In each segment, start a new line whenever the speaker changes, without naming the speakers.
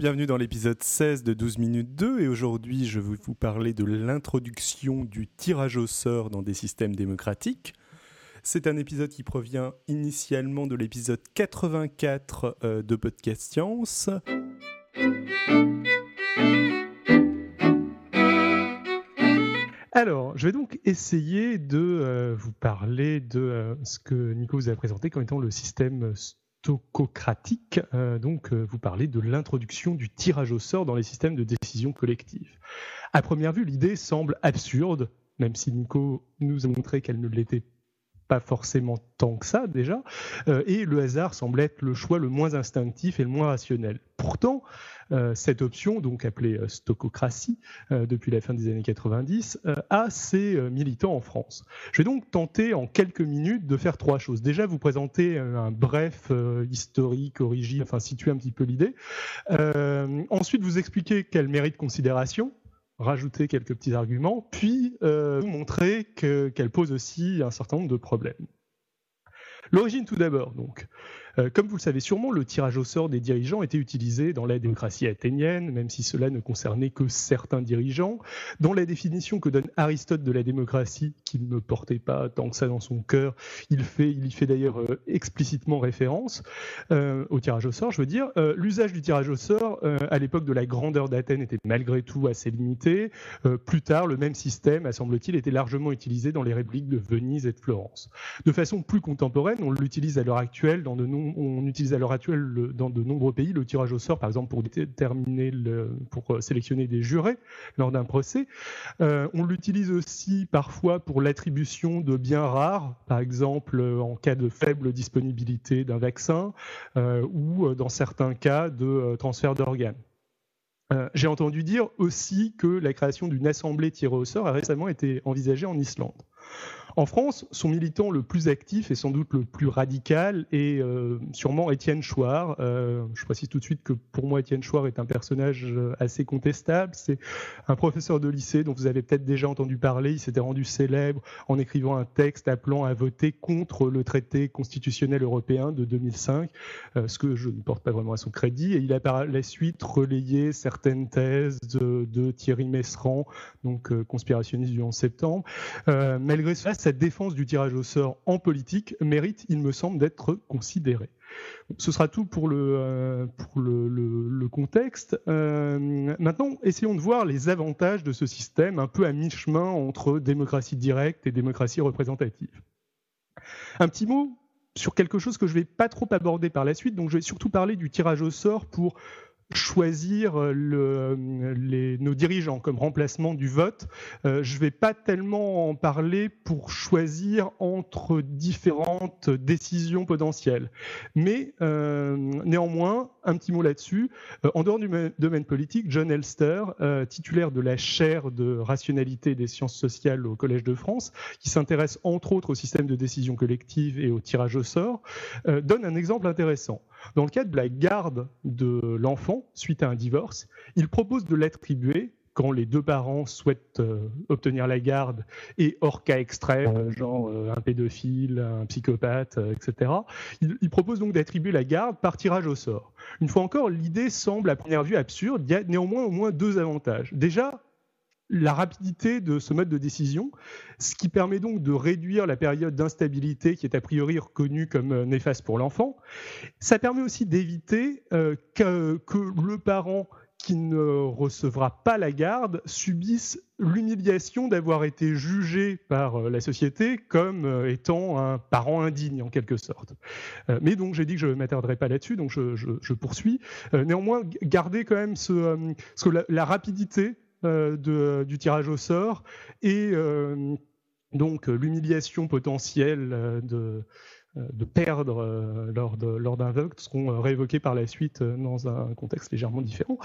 bienvenue dans l'épisode 16 de 12 minutes 2 et aujourd'hui je vais vous parler de l'introduction du tirage au sort dans des systèmes démocratiques. C'est un épisode qui provient initialement de l'épisode 84 euh, de Podcast Science.
Alors, je vais donc essayer de euh, vous parler de euh, ce que Nico vous a présenté comme étant le système stococratique. donc, vous parlez de l'introduction du tirage au sort dans les systèmes de décision collective. À première vue, l'idée semble absurde, même si Nico nous a montré qu'elle ne l'était pas forcément tant que ça déjà, euh, et le hasard semble être le choix le moins instinctif et le moins rationnel. Pourtant, euh, cette option, donc appelée euh, stococratie depuis la fin des années 90, a ses militants en France. Je vais donc tenter en quelques minutes de faire trois choses. Déjà, vous présenter un bref historique, origine, enfin situer un petit peu l'idée. ensuite, vous expliquer quelle mérite considération rajouter quelques petits arguments, puis euh, montrer qu'elle pose aussi un certain nombre de problèmes. L'origine tout d'abord, donc. Euh, comme vous le savez sûrement, le tirage au sort des dirigeants était utilisé dans la démocratie athénienne, même si cela ne concernait que certains dirigeants. Dans la définition que donne Aristote de la démocratie, qu'il ne portait pas tant que ça dans son cœur, il, fait, y fait d'ailleurs euh, explicitement référence euh, au tirage au sort, je veux dire. L'usage du tirage au sort à l'époque de la grandeur d'Athènes était malgré tout assez limité. plus tard, le même système, semble-t-il, était largement utilisé dans les républiques de Venise et de Florence. De façon plus contemporaine, on l'utilise à l'heure actuelle dans de nombreux on utilise à l'heure actuelle dans de nombreux pays le tirage au sort, par exemple pour déterminer, pour euh, sélectionner des jurés lors d'un procès. Euh, on l'utilise aussi parfois pour l'attribution de biens rares, par exemple euh, en cas de faible disponibilité d'un vaccin ou dans certains cas de transfert d'organes. J'ai entendu dire aussi que la création d'une assemblée tirée au sort a récemment été envisagée en Islande. En France, son militant le plus actif et sans doute le plus radical est euh, sûrement Étienne Chouard. Euh, je précise tout de suite que pour moi, Étienne Chouard est un personnage euh, assez contestable. C'est un professeur de lycée dont vous avez peut-être déjà entendu parler. Il s'était rendu célèbre en écrivant un texte appelant à voter contre le traité constitutionnel européen de 2005, ce que je ne porte pas vraiment à son crédit. Et il a par la suite relayé certaines thèses de, Thierry Messerand, donc conspirationniste du 11 septembre. malgré cela, cette défense du tirage au sort en politique mérite, il me semble, d'être considérée. Ce sera tout pour le, euh, pour le, contexte. Euh, maintenant, essayons de voir les avantages de ce système un peu à mi-chemin entre démocratie directe et démocratie représentative. Un petit mot sur quelque chose que je ne vais pas trop aborder par la suite, donc je vais surtout parler du tirage au sort pour choisir euh, les, nos dirigeants comme remplacement du vote. Euh, je ne vais pas tellement en parler pour choisir entre différentes décisions potentielles. Mais euh, néanmoins, un petit mot là-dessus. Euh, en dehors du domaine politique, John Elster, euh, titulaire de la chaire de rationalité des sciences sociales au Collège de France, qui s'intéresse entre autres au système de décision collective et au tirage au sort, donne un exemple intéressant. Dans le cadre de la garde de l'enfant suite à un divorce, il propose de l'attribuer quand les deux parents souhaitent euh, obtenir la garde et hors cas extrême, euh, genre euh, un pédophile, un psychopathe, etc., il, propose donc d'attribuer la garde par tirage au sort. Une fois encore, l'idée semble à première vue absurde. Il y a néanmoins au moins deux avantages. Déjà, la rapidité de ce mode de décision, ce qui permet donc de réduire la période d'instabilité qui est a priori reconnue comme néfaste pour l'enfant. Ça permet aussi d'éviter que, que, le parent qui ne recevra pas la garde subissent l'humiliation d'avoir été jugé par euh, la société comme euh, étant un parent indigne en quelque sorte. Euh, mais donc j'ai dit que je ne m'attarderai pas là-dessus, donc je, poursuis. néanmoins, gardez quand même ce, la, rapidité du tirage au sort et donc l'humiliation potentielle de euh, de perdre euh, lors, lors d'un vote seront euh, réévoqués par la suite dans un contexte légèrement différent.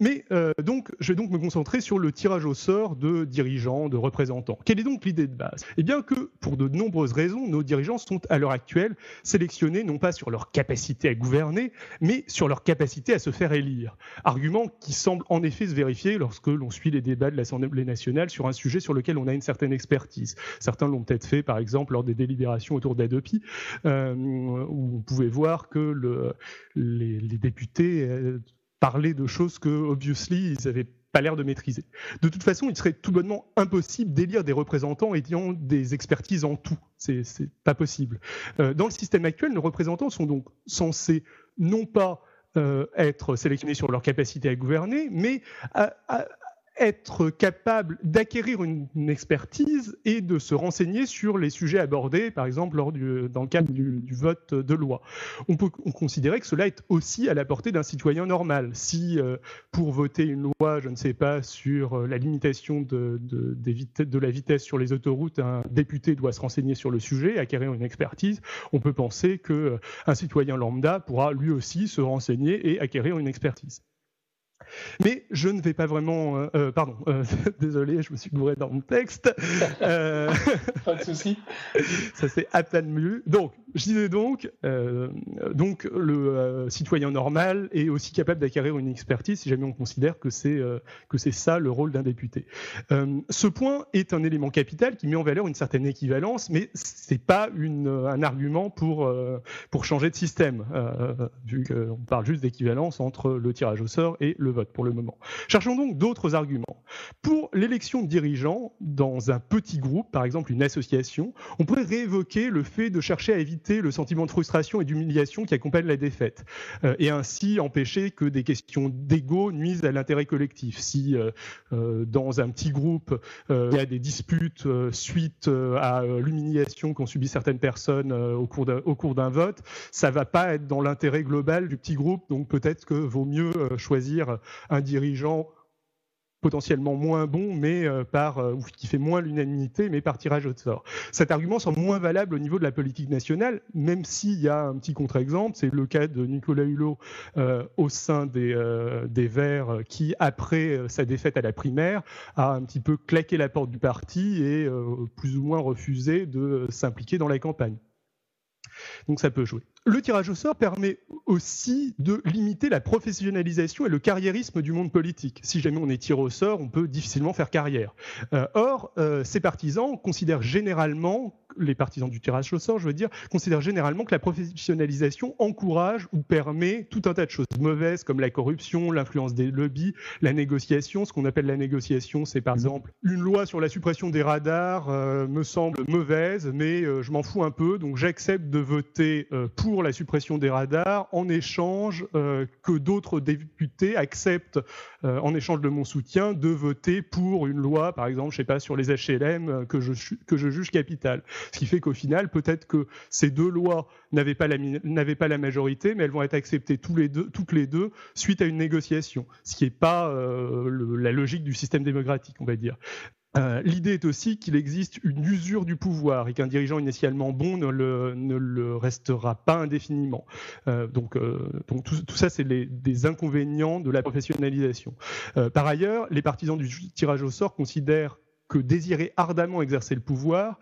mais donc, je vais donc me concentrer sur le tirage au sort de dirigeants, de représentants. Quelle est donc l'idée de base? Eh bien que, pour de nombreuses raisons, nos dirigeants sont à l'heure actuelle sélectionnés non pas sur leur capacité à gouverner, mais sur leur capacité à se faire élire. Argument qui semble en effet se vérifier lorsque l'on suit les débats de l'Assemblée nationale sur un sujet sur lequel on a une certaine expertise. Certains l'ont peut-être fait, par exemple, lors des délibérations autour d'aide euh, où vous pouvez voir que le, les, députés euh, parler de choses que, obviously, ils avaient pas l'air de maîtriser. De toute façon, il serait tout bonnement impossible d'élire des représentants ayant des expertises en tout. C'est pas possible. dans le système actuel, nos représentants sont donc censés non pas être sélectionnés sur leur capacité à gouverner, mais à, être capable d'acquérir une, expertise et de se renseigner sur les sujets abordés, par exemple dans le cadre du, vote de loi. On peut considérer que cela est aussi à la portée d'un citoyen normal. Si euh, pour voter une loi, je ne sais pas, sur euh, la limitation de, la vitesse sur les autoroutes, un député doit se renseigner sur le sujet, acquérir une expertise, on peut penser qu'un euh, citoyen lambda pourra lui aussi se renseigner et acquérir une expertise. Mais je ne vais pas vraiment. Euh, euh, pardon, euh, désolé, je me suis gouré dans mon texte.
pas de souci.
Ça c'est à peine mieux. Donc, je disais donc, donc le citoyen normal est aussi capable d'acquérir une expertise si jamais on considère que c'est que c'est ça le rôle d'un député. ce point est un élément capital qui met en valeur une certaine équivalence, mais c'est pas un argument pour pour changer de système, vu qu'on parle juste d'équivalence entre le tirage au sort et le vote pour le moment. Cherchons donc d'autres arguments. Pour l'élection de dirigeants dans un petit groupe, par exemple une association, on pourrait réévoquer le fait de chercher à éviter le sentiment de frustration et d'humiliation qui accompagne la défaite, euh, et ainsi empêcher que des questions d'ego nuisent à l'intérêt collectif. Si euh, euh, dans un petit groupe, il y a des disputes suite à l'humiliation qu'ont subi certaines personnes au cours d'un vote, ça va pas être dans l'intérêt global du petit groupe, donc peut-être que vaut mieux choisir un dirigeant potentiellement moins bon, mais euh, par euh, ou qui fait moins l'unanimité, mais par tirage au sort. Cet argument semble moins valable au niveau de la politique nationale, même s'il y a un petit contre-exemple, c'est le cas de Nicolas Hulot euh, au sein des, des Verts, qui après sa défaite à la primaire a un petit peu claqué la porte du parti et plus ou moins refusé de s'impliquer dans la campagne. Donc ça peut jouer. Le tirage au sort permet aussi de limiter la professionnalisation et le carriérisme du monde politique. Si jamais on est tiré au sort, on peut difficilement faire carrière. Euh, or, euh, ces partisans considèrent généralement les partisans du tirage au sort, je veux dire, considèrent généralement que la professionnalisation encourage ou permet tout un tas de choses mauvaises comme la corruption, l'influence des lobbies, la négociation. Ce qu'on appelle la négociation, c'est par exemple une loi sur la suppression des radars euh, me semble mauvaise, mais je m'en fous un peu, donc j'accepte de voter euh, pour la suppression des radars en échange que d'autres députés acceptent, en échange de mon soutien, de voter pour une loi, par exemple, je sais pas, sur les HLM que je, que je juge capitale. Ce qui fait qu'au final, peut-être que ces deux lois n'avaient pas, la, majorité, mais elles vont être acceptées toutes les deux suite à une négociation, ce qui n'est pas euh, la logique du système démocratique, on va dire. Euh, l'idée est aussi qu'il existe une usure du pouvoir et qu'un dirigeant initialement bon ne le, restera pas indéfiniment. Euh, donc, tout, ça, c'est des inconvénients de la professionnalisation. par ailleurs, les partisans du tirage au sort considèrent que désirer ardemment exercer le pouvoir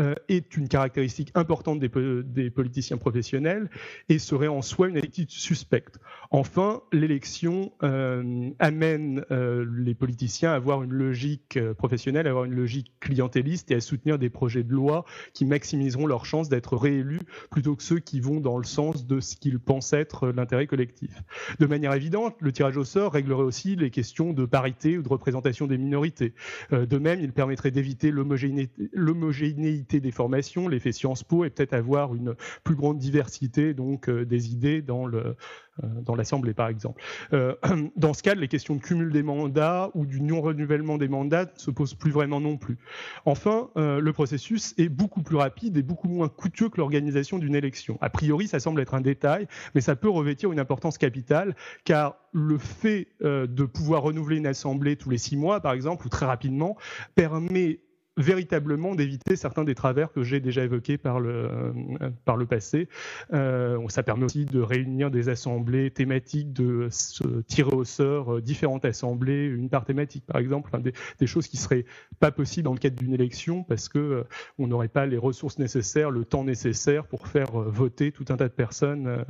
euh, est une caractéristique importante des, politiciens professionnels et serait en soi une attitude suspecte. Enfin, l'élection euh, amène euh, les politiciens à avoir une logique professionnelle, à avoir une logique clientéliste et à soutenir des projets de loi qui maximiseront leurs chances d'être réélus plutôt que ceux qui vont dans le sens de ce qu'ils pensent être l'intérêt collectif. De manière évidente, le tirage au sort réglerait aussi les questions de parité ou de représentation des minorités. de même, il permettrait d'éviter l'homogénéité des formations, l'effet Sciences Po, et peut-être avoir une plus grande diversité donc euh, des idées dans le dans l'Assemblée, par exemple. Euh, dans ce cas, les questions de cumul des mandats ou du non-renouvellement des mandats ne se posent plus vraiment non plus. Enfin, le processus est beaucoup plus rapide et beaucoup moins coûteux que l'organisation d'une élection. A priori, ça semble être un détail, mais ça peut revêtir une importance capitale, car le fait de pouvoir renouveler une assemblée tous les six mois, par exemple, ou très rapidement, permet véritablement d'éviter certains des travers que j'ai déjà évoqués par le, euh, par le passé. Euh, ça permet aussi de réunir des assemblées thématiques, de se tirer au sort euh, différentes assemblées, une part thématique par exemple, des, choses qui seraient pas possibles dans le cadre d'une élection parce que on n'aurait pas les ressources nécessaires, le temps nécessaire pour faire voter tout un tas de personnes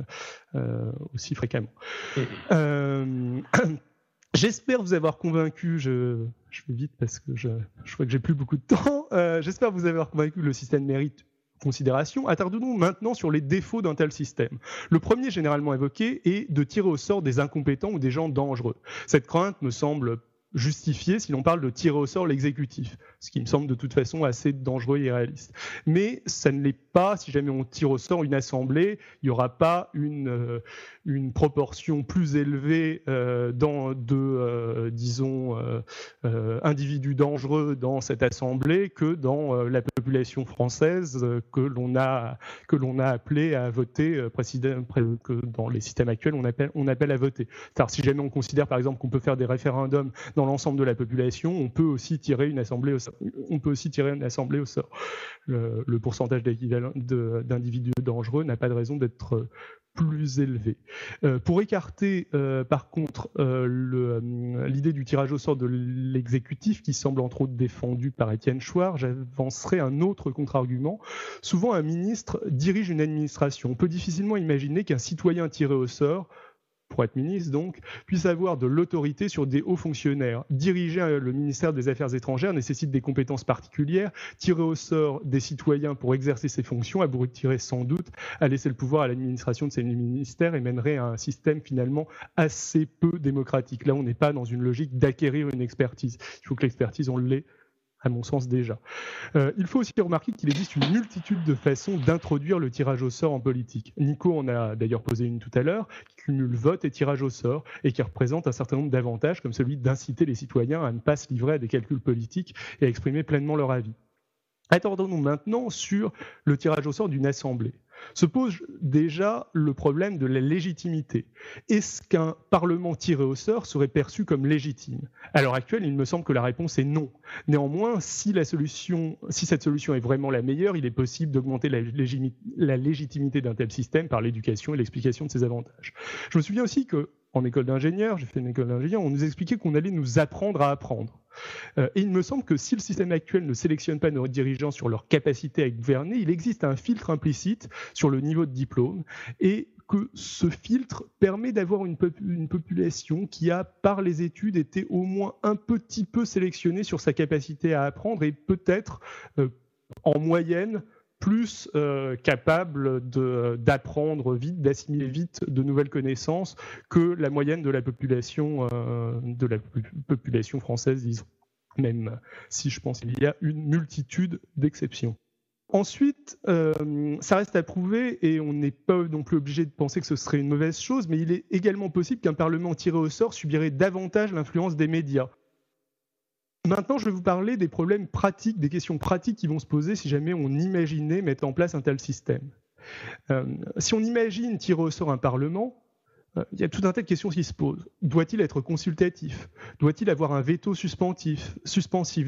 aussi fréquemment. J'espère vous avoir convaincu, je, vais vite parce que je, je crois que j'ai plus beaucoup de temps. Euh, j'espère vous avoir convaincu que le système mérite considération, attardons-nous maintenant sur les défauts d'un tel système. Le premier généralement évoqué est de tirer au sort des incompétents ou des gens dangereux. Cette crainte me semble justifiée si l'on parle de tirer au sort l'exécutif, ce qui me semble de toute façon assez dangereux et irréaliste. Mais ça ne l'est pas si jamais on tire au sort une assemblée, il n'y aura pas une, euh, une proportion plus élevée euh, de, euh, disons, euh, individus dangereux dans cette assemblée que dans la population française que l'on a, que l'on a appelé à voter que dans les systèmes actuels on appelle, à voter. Si jamais on considère par exemple qu'on peut faire des référendums dans l'ensemble de la population, on peut aussi tirer une assemblée au sort. Le, pourcentage d'individus dangereux n'a pas de raison d'être plus élevé. Euh, pour écarter, euh, par contre, euh, l'idée du tirage au sort de l'exécutif, qui semble entre autres défendu par Étienne Chouard, j'avancerai un autre contre-argument. Souvent, un ministre dirige une administration. On peut difficilement imaginer qu'un citoyen tiré au sort pour être ministre donc, puisse avoir de l'autorité sur des hauts fonctionnaires. Diriger le ministère des Affaires étrangères nécessite des compétences particulières. Tirer au sort des citoyens pour exercer ces fonctions abrutirait sans doute à laisser le pouvoir à l'administration de ces ministères et mènerait à un système finalement assez peu démocratique. Là, on n'est pas dans une logique d'acquérir une expertise. Il faut que l'expertise, on l'ait à mon sens déjà. Euh, il faut aussi remarquer qu'il existe une multitude de façons d'introduire le tirage au sort en politique. Nico en a d'ailleurs posé une tout à l'heure, qui cumule vote et tirage au sort, et qui représente un certain nombre d'avantages, comme celui d'inciter les citoyens à ne pas se livrer à des calculs politiques et à exprimer pleinement leur avis. Attendons-nous maintenant sur le tirage au sort d'une assemblée se pose déjà le problème de la légitimité. Est-ce qu'un Parlement tiré au sort serait perçu comme légitime? À l'heure actuelle, il me semble que la réponse est non. Néanmoins, si, cette solution est vraiment la meilleure, il est possible d'augmenter la, légitimité d'un tel système par l'éducation et l'explication de ses avantages. Je me souviens aussi que en école d'ingénieur, j'ai fait une école d'ingénieur, on nous expliquait qu'on allait nous apprendre à apprendre. Euh, et il me semble que si le système actuel ne sélectionne pas nos dirigeants sur leur capacité à gouverner, il existe un filtre implicite sur le niveau de diplôme et que ce filtre permet d'avoir une, population qui a, par les études, été au moins un petit peu sélectionnée sur sa capacité à apprendre et peut-être, euh, en moyenne, plus euh, capable d'apprendre vite, d'assimiler vite de nouvelles connaissances que la moyenne de la population, euh, de la population française, disons. Même si je pense qu'il y a une multitude d'exceptions. Ensuite, euh, ça reste à prouver et on n'est pas non plus obligé de penser que ce serait une mauvaise chose, mais il est également possible qu'un Parlement tiré au sort subirait davantage l'influence des médias. Maintenant, je vais vous parler des problèmes pratiques, des questions pratiques qui vont se poser si jamais on imaginait mettre en place un tel système. Euh, si on imagine tirer au sort un Parlement, il y a tout un tas de questions qui se posent. Doit-il être consultatif? Doit-il avoir un veto suspensif,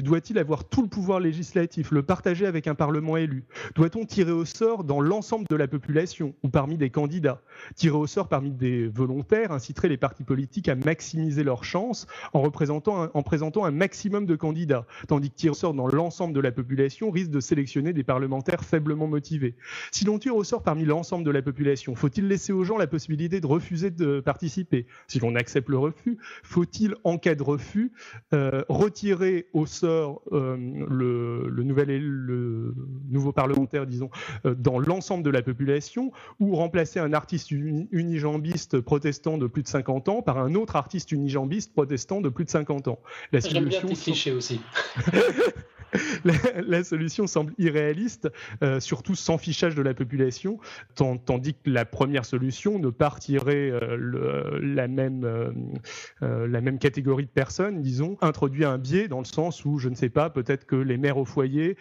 Doit-il avoir tout le pouvoir législatif, le partager avec un Parlement élu? Doit-on tirer au sort dans l'ensemble de la population ou parmi des candidats? Tirer au sort parmi des volontaires inciterait les partis politiques à maximiser leurs chances en, représentant en présentant un maximum de candidats, tandis que tirer au sort dans l'ensemble de la population risque de sélectionner des parlementaires faiblement motivés? Si l'on tire au sort parmi l'ensemble de la population, faut-il laisser aux gens la possibilité de refuser de participer Si l'on accepte le refus, faut-il, en cas de refus, euh, retirer au sort euh, le, nouvel, le nouveau parlementaire, disons, euh, dans l'ensemble de la population, ou remplacer un artiste unijambiste protestant de plus de 50 ans par un autre artiste unijambiste protestant de plus de 50 ans?
La solution, bien aussi.
la, solution semble irréaliste, euh, surtout sans fichage de la population, tandis que la première solution ne partirait euh, la, même, euh, la même catégorie de personnes, disons, introduit un biais dans le sens où, je ne sais pas, peut-être que les mères au foyer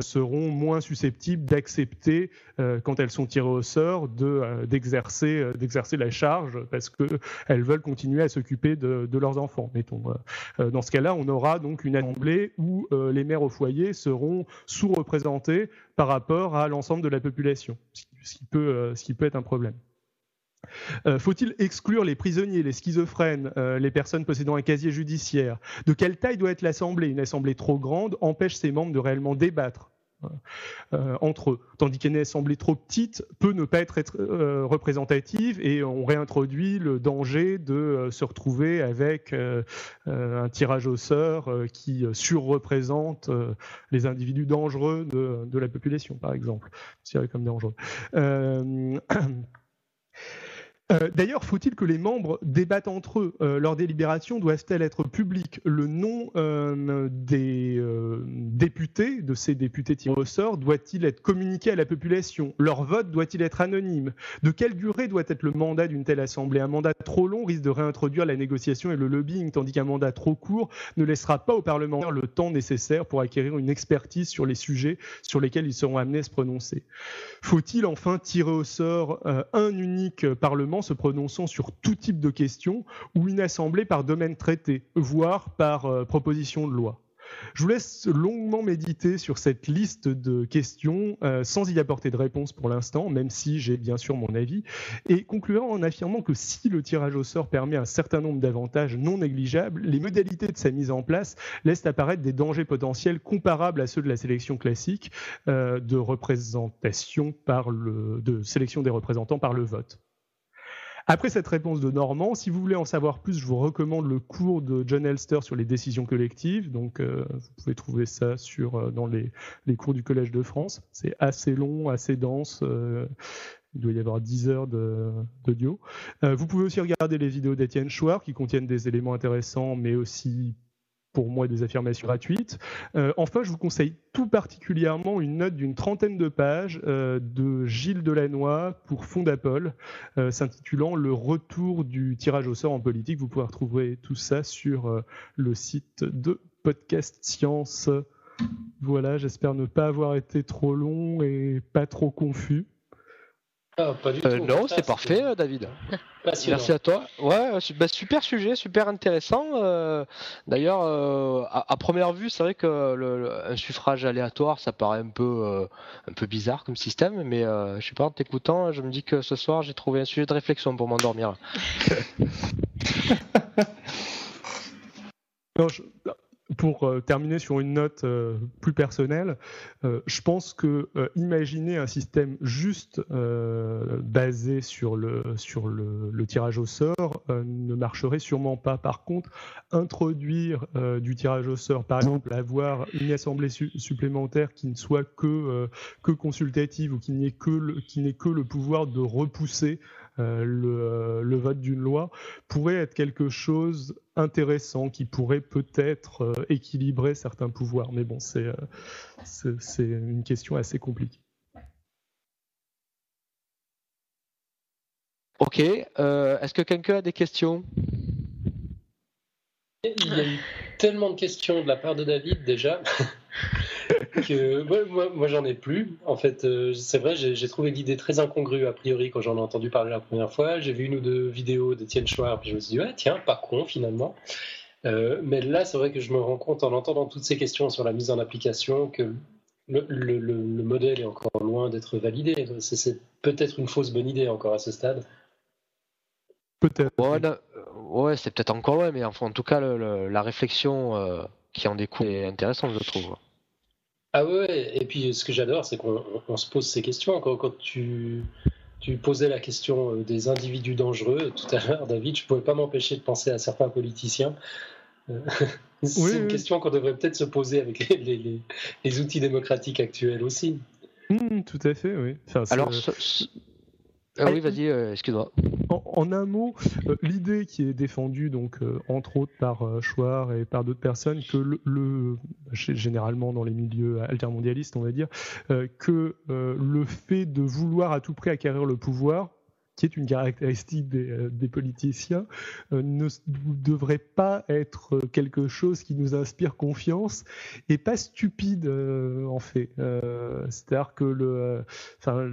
seront moins susceptibles d'accepter, quand elles sont tirées au sort, d'exercer d'exercer la charge parce qu'elles veulent continuer à s'occuper de, de, leurs enfants, mettons. dans ce cas-là, on aura donc une assemblée où les mères au foyers seront sous-représentés par rapport à l'ensemble de la population, ce qui peut, euh, peut être un problème. Euh, faut-il exclure les prisonniers, les schizophrènes, euh, les personnes possédant un casier judiciaire? De quelle taille doit être l'Assemblée? Une Assemblée trop grande empêche ses membres de réellement débattre euh, entre eux. Tandis qu'une assemblée trop petite peut ne pas être, euh, représentative et on réintroduit le danger de euh, se retrouver avec un tirage au sort qui surreprésente les individus dangereux de, la population, par exemple, comme. Euh, d'ailleurs, faut-il que les membres débattent entre eux euh, Leurs délibérations doivent-elles être publiques? Le nom euh, des députés, de ces députés tirés au sort, doit-il être communiqué à la population? Leur vote doit-il être anonyme? De quelle durée doit être le mandat d'une telle assemblée? Un mandat trop long risque de réintroduire la négociation et le lobbying, tandis qu'un mandat trop court ne laissera pas aux parlementaires le temps nécessaire pour acquérir une expertise sur les sujets sur lesquels ils seront amenés à se prononcer. Faut-il enfin tirer au sort un unique parlement se prononçant sur tout type de questions ou une assemblée par domaine traité, voire par euh, proposition de loi. Je vous laisse longuement méditer sur cette liste de questions euh, sans y apporter de réponse pour l'instant, même si j'ai bien sûr mon avis, et conclure en affirmant que si le tirage au sort permet un certain nombre d'avantages non négligeables, les modalités de sa mise en place laissent apparaître des dangers potentiels comparables à ceux de la sélection classique euh, de représentation par le, de sélection des représentants par le vote. Après cette réponse de Normand, si vous voulez en savoir plus, je vous recommande le cours de John Elster sur les décisions collectives. Donc, euh, vous pouvez trouver ça sur, euh, dans les, cours du Collège de France. C'est assez long, assez dense. Euh, il doit y avoir 10 heures d'audio. vous pouvez aussi regarder les vidéos d'Étienne Chouard qui contiennent des éléments intéressants, mais aussi pour moi des affirmations gratuites. Euh, enfin, je vous conseille tout particulièrement une note d'une trentaine de pages euh, de Gilles Delannoy pour Fondapol, euh, s'intitulant Le retour du tirage au sort en politique. Vous pouvez retrouver tout ça sur le site de Podcast Science. Voilà, j'espère ne pas avoir été trop long et pas trop confus.
Ah, euh, non, c'est parfait, euh, David. Merci à toi. Ouais, bah, super sujet, super intéressant. Euh, d'ailleurs, à, première vue, c'est vrai que le, un suffrage aléatoire, ça paraît un peu, un peu bizarre comme système, mais je sais pas, en t'écoutant, je me dis que ce soir, j'ai trouvé un sujet de réflexion pour m'endormir.
pour euh, terminer sur une note euh, plus personnelle, euh, je pense que imaginer un système juste basé sur le, sur le, tirage au sort ne marcherait sûrement pas. Par contre, introduire du tirage au sort, par exemple, avoir une assemblée supplémentaire qui ne soit que, que consultative ou qui n'ait que, que le pouvoir de repousser euh, euh, le, vote d'une loi pourrait être quelque chose intéressant qui pourrait peut-être euh, équilibrer certains pouvoirs. Mais bon, c'est une question assez compliquée.
Ok. Est-ce que quelqu'un a des questions?
Il y a eu tellement de questions de la part de David déjà. Que moi, j'en ai plus. En fait, euh, c'est vrai, j'ai trouvé l'idée très incongrue a priori quand j'en ai entendu parler la première fois. J'ai vu une ou deux vidéos d'Étienne Chouard, puis je me suis dit, ouais, tiens, pas con finalement. Euh, mais là, c'est vrai que je me rends compte en entendant toutes ces questions sur la mise en application que le, modèle est encore loin d'être validé. C'est peut-être une fausse bonne idée encore à ce stade.
Peut-être. Ouais, c'est peut-être encore loin, mais enfin, en tout cas, la réflexion euh, qui en découle est intéressante, je trouve.
Ah ouais, et puis ce que j'adore, c'est qu'on se pose ces questions. Quand, quand tu, tu, posais la question euh, des individus dangereux tout à l'heure, David, je ne pouvais pas m'empêcher de penser à certains politiciens. Euh, c'est une question qu'on devrait peut-être se poser avec les, les, outils démocratiques actuels aussi.
Mmh, tout à fait, oui.
Alors, ah oui, vas-y, euh, excuse-moi.
En, un mot, euh, l'idée qui est défendue, donc euh, entre autres par Chouard et par d'autres personnes, que le, généralement dans les milieux altermondialistes, on va dire, que le fait de vouloir à tout prix acquérir le pouvoir qui est une caractéristique des, euh, politiciens, euh, ne devrait pas être quelque chose qui nous inspire confiance et pas stupide euh, en fait. C'est-à-dire que le, enfin,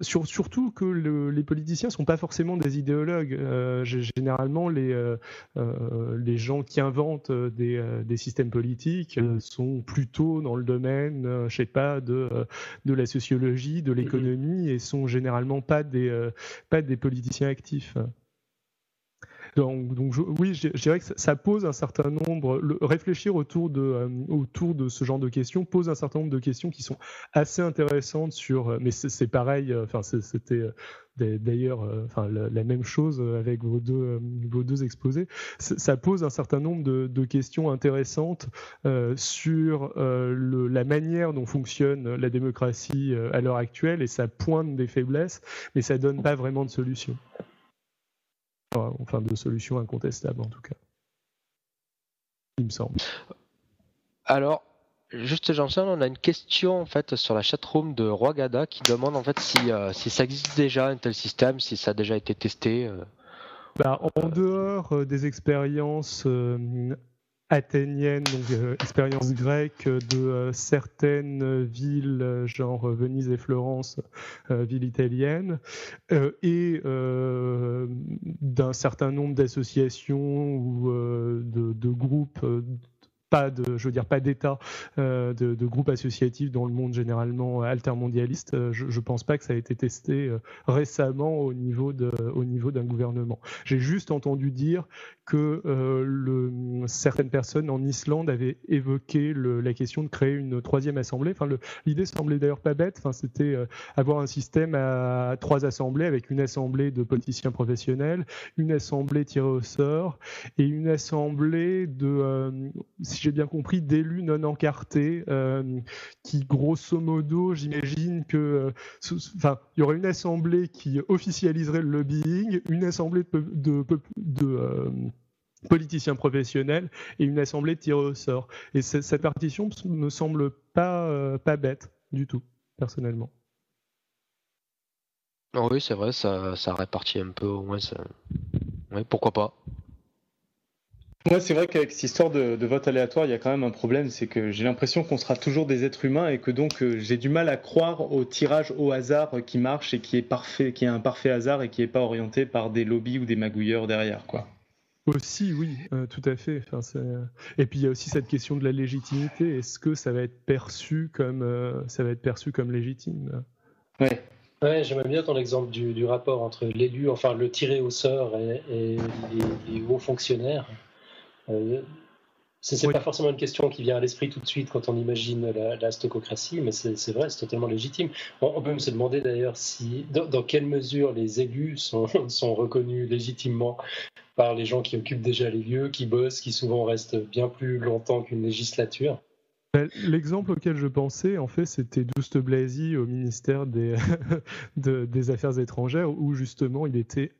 surtout que les politiciens sont pas forcément des idéologues. généralement, les les gens qui inventent des, des systèmes politiques sont plutôt dans le domaine, je sais pas, de de la sociologie, de l'économie et sont généralement pas des pas des politiciens actifs. Donc, donc oui, je, dirais que ça, pose un certain nombre. réfléchir autour de, euh, autour de ce genre de questions pose un certain nombre de questions qui sont assez intéressantes sur. Euh, mais c'est pareil. Euh, enfin, c'était d'ailleurs enfin, la, même chose avec vos deux, vos deux exposés. Ça pose un certain nombre de, de questions intéressantes sur le, la manière dont fonctionne la démocratie à l'heure actuelle et ça pointe des faiblesses, mais ça donne pas vraiment de solution enfin de solutions incontestables en tout cas. Il me semble.
Alors, juste jean on a une question en fait sur la chatroom de Roi Gada qui demande en fait si, euh, si ça existe déjà un tel système, si ça a déjà été testé. Euh.
Bah, en dehors euh, des expériences athénienne, donc euh, expérience grecque de euh, certaines villes, euh, genre Venise et Florence, villes italiennes, et d'un certain nombre d'associations ou de, groupes pas de, je veux dire, pas d'État, euh, de, de, groupes associatifs dans le monde généralement altermondialiste. Euh, je, ne pense pas que ça a été testé euh, récemment au niveau de, au niveau d'un gouvernement. J'ai juste entendu dire que certaines personnes en Islande avaient évoqué la question de créer une troisième assemblée. Enfin, l'idée semblait d'ailleurs pas bête. Enfin, c'était avoir un système à trois assemblées avec une assemblée de politiciens professionnels, une assemblée tirée au sort et une assemblée de, j'ai bien compris, d'élus non encartés, euh, qui grosso modo, j'imagine que, euh, enfin, il y aurait une assemblée qui officialiserait le lobbying, une assemblée de, euh, politiciens professionnels et une assemblée de tirés au sort. Et cette partition me semble pas, pas bête du tout, personnellement.
oui, c'est vrai, ça, ça répartit un peu au moins. Oui, pourquoi pas.
Moi, c'est vrai qu'avec cette histoire de, vote aléatoire, il y a quand même un problème, c'est que j'ai l'impression qu'on sera toujours des êtres humains et que donc euh, j'ai du mal à croire au tirage au hasard qui marche et qui est parfait, qui est un parfait hasard et qui n'est pas orienté par des lobbies ou des magouilleurs derrière, quoi.
Aussi, oui, euh, tout à fait. Enfin, et puis il y a aussi cette question de la légitimité. Est-ce que ça va être perçu comme euh, ça va être perçu comme légitime?
Ouais. Ouais, j'aimerais bien ton exemple du, rapport entre l'élu, enfin le tiré au sort et, les hauts fonctionnaires. Euh, ce n'est pas forcément une question qui vient à l'esprit tout de suite quand on imagine la, stococratie, mais c'est vrai, c'est totalement légitime. On, peut même se demander d'ailleurs si, dans, quelle mesure les élus sont, sont, reconnus légitimement par les gens qui occupent déjà les lieux, qui bossent, qui souvent restent bien plus longtemps qu'une législature.
Ben, l'exemple auquel je pensais, en fait, c'était Douste Blazy au ministère des, des Affaires étrangères, où justement il était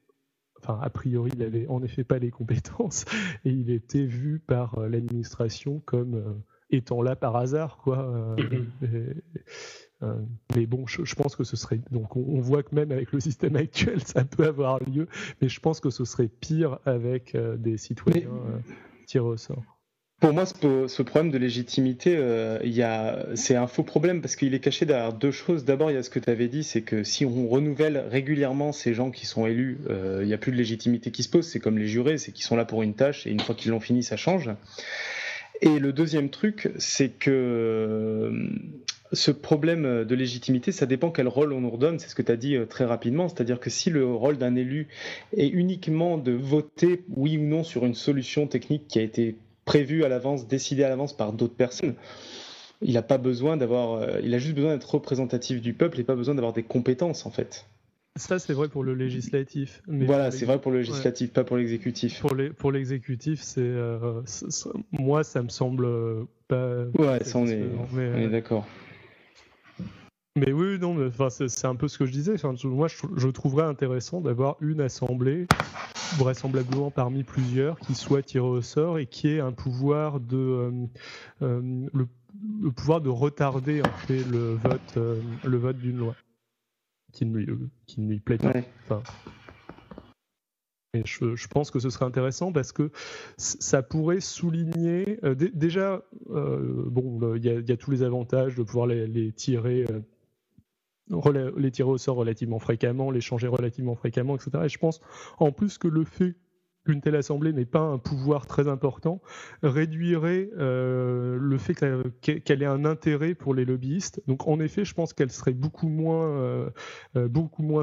enfin, a priori, il n'avait en effet pas les compétences et il était vu par euh, l'administration comme euh, étant là par hasard, quoi. Euh, mm-hmm. mais bon, je, pense que ce serait. Donc, on, voit que même avec le système actuel, ça peut avoir lieu, mais je pense que ce serait pire avec des citoyens tirés au sort.
Pour moi, ce, problème de légitimité, euh, c'est un faux problème parce qu'il est caché derrière deux choses. D'abord, il y a ce que tu avais dit, c'est que si on renouvelle régulièrement ces gens qui sont élus, euh, il n'y a plus de légitimité qui se pose. C'est comme les jurés, c'est qu'ils sont là pour une tâche et une fois qu'ils l'ont fini, ça change. Et le deuxième truc, c'est que euh, ce problème de légitimité, ça dépend quel rôle on nous redonne. C'est ce que tu as dit très rapidement. C'est-à-dire que si le rôle d'un élu est uniquement de voter oui ou non sur une solution technique qui a été prévu à l'avance, décidé à l'avance par d'autres personnes. Il n'a pas besoin d'avoir, euh, il a juste besoin d'être représentatif du peuple et pas besoin d'avoir des compétences en fait.
Ça, c'est vrai pour le législatif.
voilà, c'est vrai pour le législatif, pas pour l'exécutif.
Pour, les, pour l'exécutif, c'est, euh, moi, ça me semble pas.
Ouais, ça, on est, on est d'accord.
Mais oui, non, mais, c'est un peu ce que je disais. moi, je, trouverais intéressant d'avoir une assemblée, vraisemblablement parmi plusieurs, qui soit tirée au sort et qui ait un pouvoir de euh, euh, le, pouvoir de retarder en fait le vote, euh, le vote d'une loi qui ne lui, qui ne lui plaît pas. Enfin, et je, pense que ce serait intéressant parce que ça pourrait souligner déjà, bon, il y, a tous les avantages de pouvoir les, les tirer les tirer au sort relativement fréquemment, les changer relativement fréquemment, etc. Et je pense en plus que le fait qu'une telle assemblée n'est pas un pouvoir très important réduirait euh, le fait qu'elle ait un intérêt pour les lobbyistes. Donc en effet, je pense qu'elle serait beaucoup moins, euh, euh,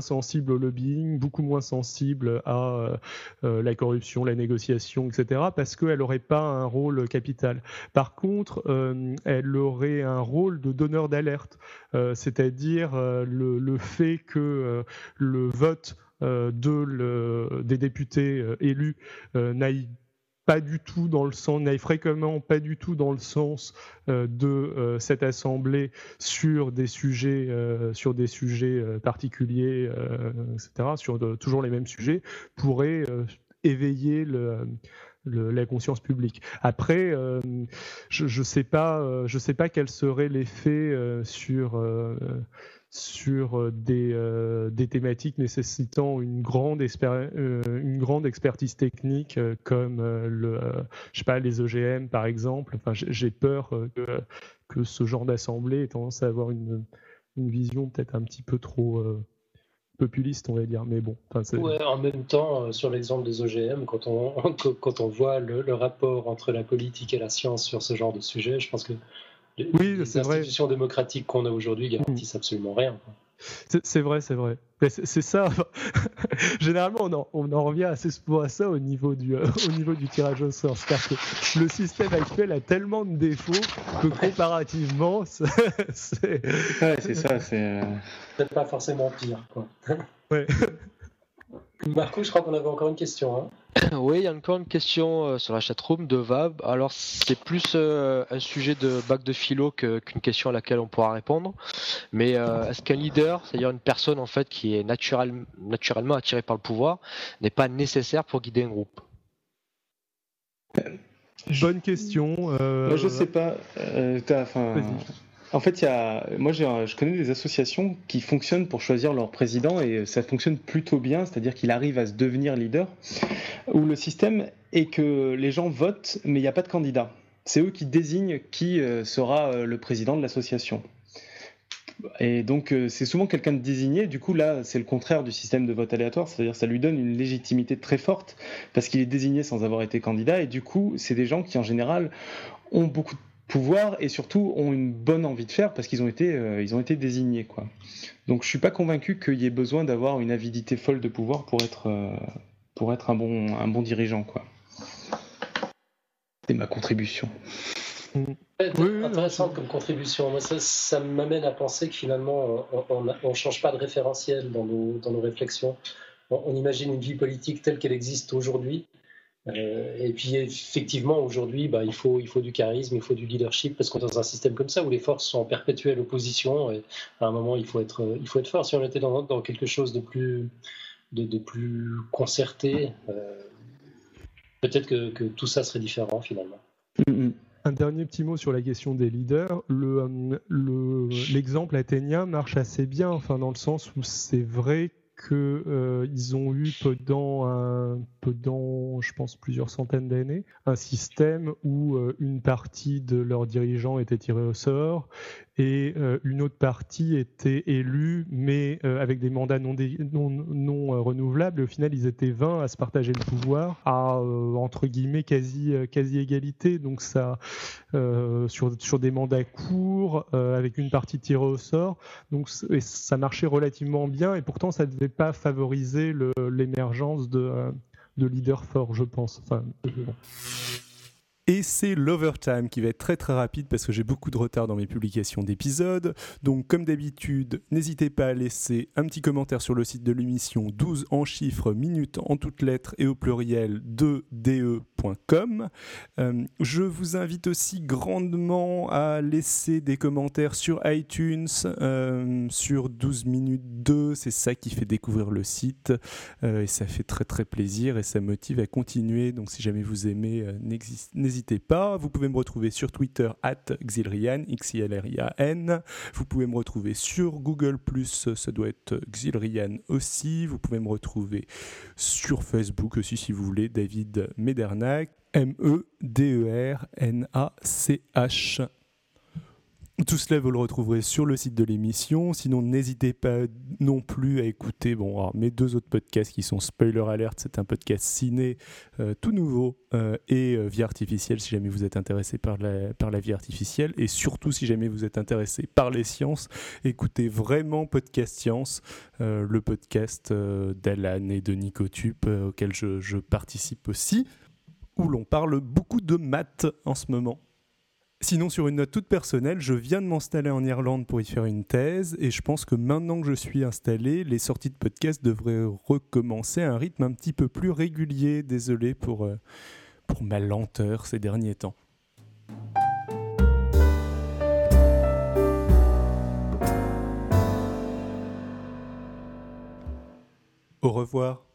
sensible au lobbying, beaucoup moins sensible à la corruption, la négociation, etc. parce qu'elle n'aurait pas un rôle capital. Par contre, elle aurait un rôle de donneur d'alerte, c'est-à-dire le, fait que le vote le, des députés euh, élus euh, n'aille pas du tout dans le sens, n'aille fréquemment pas du tout dans le sens de cette assemblée sur des sujets, sur des sujets particuliers, etc., sur toujours les mêmes sujets, pourrait éveiller le, la conscience publique. Après, je ne sais pas, sais pas quel serait l'effet sur sur euh, des, euh, des, thématiques nécessitant une grande, euh, une grande expertise technique comme le, je sais pas, les OGM par exemple. Enfin, j'ai peur que, que, ce genre d'assemblée ait tendance à avoir une, une vision peut-être un petit peu trop populiste, on va dire. Mais bon.
En même temps, sur l'exemple des OGM, quand on, quand on voit le, le, rapport entre la politique et la science sur ce genre de sujet, je pense que
oui,
les institutions démocratiques qu'on a aujourd'hui garantissent absolument rien.
C'est vrai, c'est vrai. C'est ça. Généralement, on en, on en, revient assez souvent à ça au niveau du, euh, au niveau du tirage au sort. C'est-à-dire que le système actuel a tellement de défauts que comparativement, c'est.
Ouais, c'est ça. C'est
peut-être pas forcément pire. Quoi.
Ouais.
Marco, je crois qu'on avait encore une question. Hein.
Oui, il y a encore une question euh, sur la chatroom de Vab. Alors, c'est plus euh, un sujet de bac de philo qu'une question à laquelle on pourra répondre. Mais euh, est-ce qu'un leader, c'est-à-dire une personne en fait qui est naturellement attirée par le pouvoir, n'est pas nécessaire pour guider un groupe?
Bonne question.
Moi, je sais pas. En fait, moi, je connais des associations qui fonctionnent pour choisir leur président et ça fonctionne plutôt bien, c'est-à-dire qu'il arrive à se devenir leader, où le système est que les gens votent, mais il n'y a pas de candidat. C'est eux qui désignent qui euh, sera euh, le président de l'association. Et donc, euh, c'est souvent quelqu'un de désigné. Du coup, là, c'est le contraire du système de vote aléatoire, c'est-à-dire ça lui donne une légitimité très forte parce qu'il est désigné sans avoir été candidat. Et du coup, c'est des gens qui, en général, ont beaucoup de pouvoir et surtout ont une bonne envie de faire parce qu'ils ont été euh, ils ont été désignés quoi. Donc je suis pas convaincu qu'il y ait besoin d'avoir une avidité folle de pouvoir pour être euh, pour être un bon un bon dirigeant quoi. C'est ma contribution.
Oui, intéressante comme contribution. Moi, ça, ça m'amène à penser que finalement, on ne change pas de référentiel dans nos, dans nos réflexions. on imagine une vie politique telle qu'elle existe aujourd'hui euh, et puis effectivement, aujourd'hui, bah, il, faut, du charisme, il faut du leadership, parce qu'on est dans un système comme ça où les forces sont en perpétuelle opposition, et à un moment, il faut être, être fort. Si on était dans, quelque chose de plus, concerté, euh, peut-être que, tout ça serait différent finalement.
Mm-hmm. Un dernier petit mot sur la question des leaders. L'exemple le, l'exemple athénien marche assez bien, enfin, dans le sens où c'est vrai qu'ils euh, ont eu pendant, un, pendant, je pense, plusieurs centaines d'années, un système où euh, une partie de leurs dirigeants était tirée au sort et euh, une autre partie était élue, mais euh, avec des mandats non, non, non renouvelables. Et au final, ils étaient 20 à se partager le pouvoir à, entre guillemets, quasi, quasi égalité. Donc ça, sur, sur des mandats courts, avec une partie tirée au sort. Donc ça marchait relativement bien, et pourtant, ça ne devait pas favoriser l'émergence de, de leaders forts, je pense.
Et c'est l'overtime qui va être très très rapide parce que j'ai beaucoup de retard dans mes publications d'épisodes. Donc comme d'habitude, n'hésitez pas à laisser un petit commentaire sur le site de l'émission 12 en chiffres, minutes en toutes lettres et au pluriel 2DE je vous invite aussi grandement à laisser des commentaires sur iTunes, sur 12 minutes 2, c'est ça qui fait découvrir le site et ça fait très très plaisir et ça motive à continuer. Donc si jamais vous aimez, n'hésitez pas. Vous pouvez me retrouver sur Twitter at Xilrian, X-I-L-R-I-N. Vous pouvez me retrouver sur Google, ça doit être Xilrian aussi. Vous pouvez me retrouver sur Facebook aussi si vous voulez, David Méderna M-E-D-E-R-N-A-C-H.
Tout cela, vous le retrouverez sur le site de l'émission. Sinon, n'hésitez pas non plus à écouter bon, mes deux autres podcasts qui sont Spoiler Alert, c'est un podcast ciné euh, tout nouveau, euh, et euh, Vie Artificielle, si jamais vous êtes intéressé par la, vie artificielle. Et surtout, si jamais vous êtes intéressé par les sciences, écoutez vraiment Podcast Science, le podcast d'Alan et de Nicotube, auquel je participe aussi, où l'on parle beaucoup de maths en ce moment. Sinon, sur une note toute personnelle, je viens de m'installer en Irlande pour y faire une thèse et je pense que maintenant que je suis installé, les sorties de podcast devraient recommencer à un rythme un petit peu plus régulier. Désolé pour, euh, pour ma lenteur ces derniers temps. Au revoir.